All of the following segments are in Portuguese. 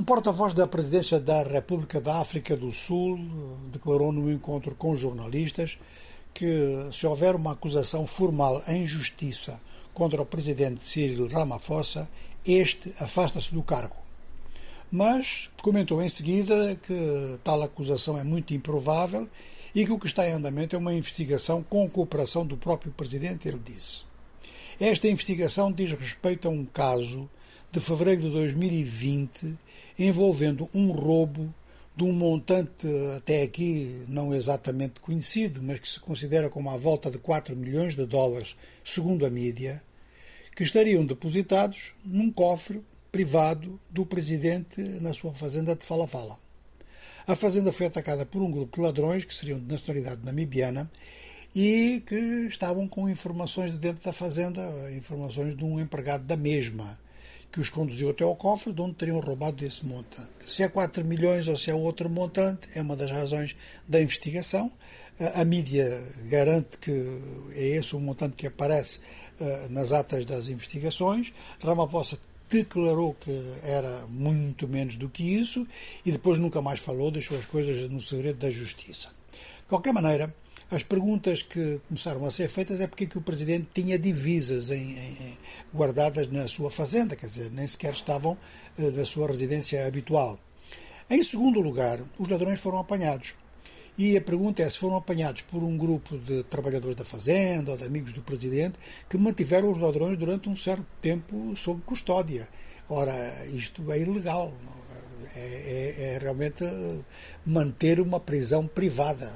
Um porta-voz da presidência da República da África do Sul eh, declarou no encontro com jornalistas que, se houver uma acusação formal em justiça contra o presidente Cyril Ramaphosa, este afasta-se do cargo. Mas comentou em seguida que tal acusação é muito improvável e que o que está em andamento é uma investigação com cooperação do próprio presidente, ele disse. Esta investigação diz respeito a um caso de fevereiro de 2020 envolvendo um roubo de um montante até aqui não exatamente conhecido, mas que se considera como à volta de 4 milhões de dólares, segundo a mídia, que estariam depositados num cofre privado do presidente na sua fazenda de Fala Fala. A fazenda foi atacada por um grupo de ladrões que seriam de nacionalidade namibiana e que estavam com informações de dentro da fazenda, informações de um empregado da mesma que os conduziu até ao cofre, de onde teriam roubado esse montante. Se é 4 milhões ou se é outro montante, é uma das razões da investigação. A mídia garante que é esse o montante que aparece eh, nas atas das investigações. Ramaphosa declarou que era muito menos do que isso e depois nunca mais falou, deixou as coisas no segredo da justiça. De qualquer maneira, as perguntas que começaram a ser feitas é porque que o presidente tinha divisas em, em, guardadas na sua fazenda, quer dizer, nem sequer estavam eh, na sua residência habitual. Em segundo lugar, os ladrões foram apanhados. E a pergunta é se foram apanhados por um grupo de trabalhadores da fazenda ou de amigos do presidente que mantiveram os ladrões durante um certo tempo sob custódia. Ora, isto é ilegal. É, é, é realmente manter uma prisão privada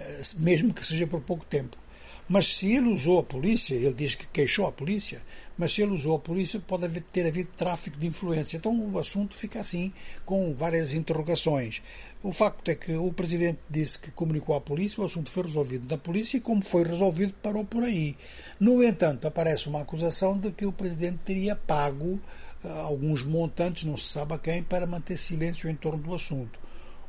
eh, mesmo que seja por pouco tempo. Mas se ele usou a polícia, ele diz que queixou a polícia, mas se ele usou a polícia, pode haver, ter havido tráfico de influência. Então o assunto fica assim, com várias interrogações. O facto é que o presidente disse que comunicou à polícia, o assunto foi resolvido na polícia e, como foi resolvido, parou por aí. No entanto, aparece uma acusação de que o presidente teria pago uh, alguns montantes, não se sabe a quem, para manter silêncio em torno do assunto.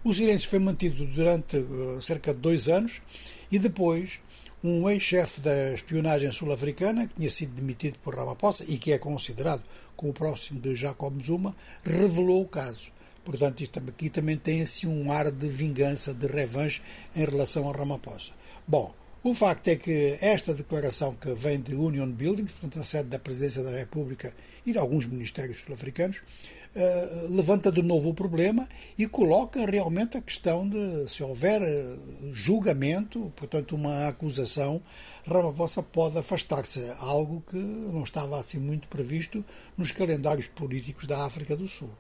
O silêncio foi mantido durante uh, cerca de dois anos e depois um ex-chefe da espionagem sul-africana, que tinha sido demitido por Ramaphosa e que é considerado como próximo de Jacob Zuma, revelou o caso. Portanto, isto aqui também tem assim um ar de vingança, de revanche em relação a Ramaphosa. Bom, o facto é que esta declaração que vem de Union Building, portanto a sede da Presidência da República e de alguns ministérios sul-africanos, uh, levanta de novo o problema e coloca realmente a questão de se houver eh, julgamento, portanto uma acusação, Ramaphosa pode afastar-se, algo que não estava assim muito previsto nos calendários políticos da África do Sul.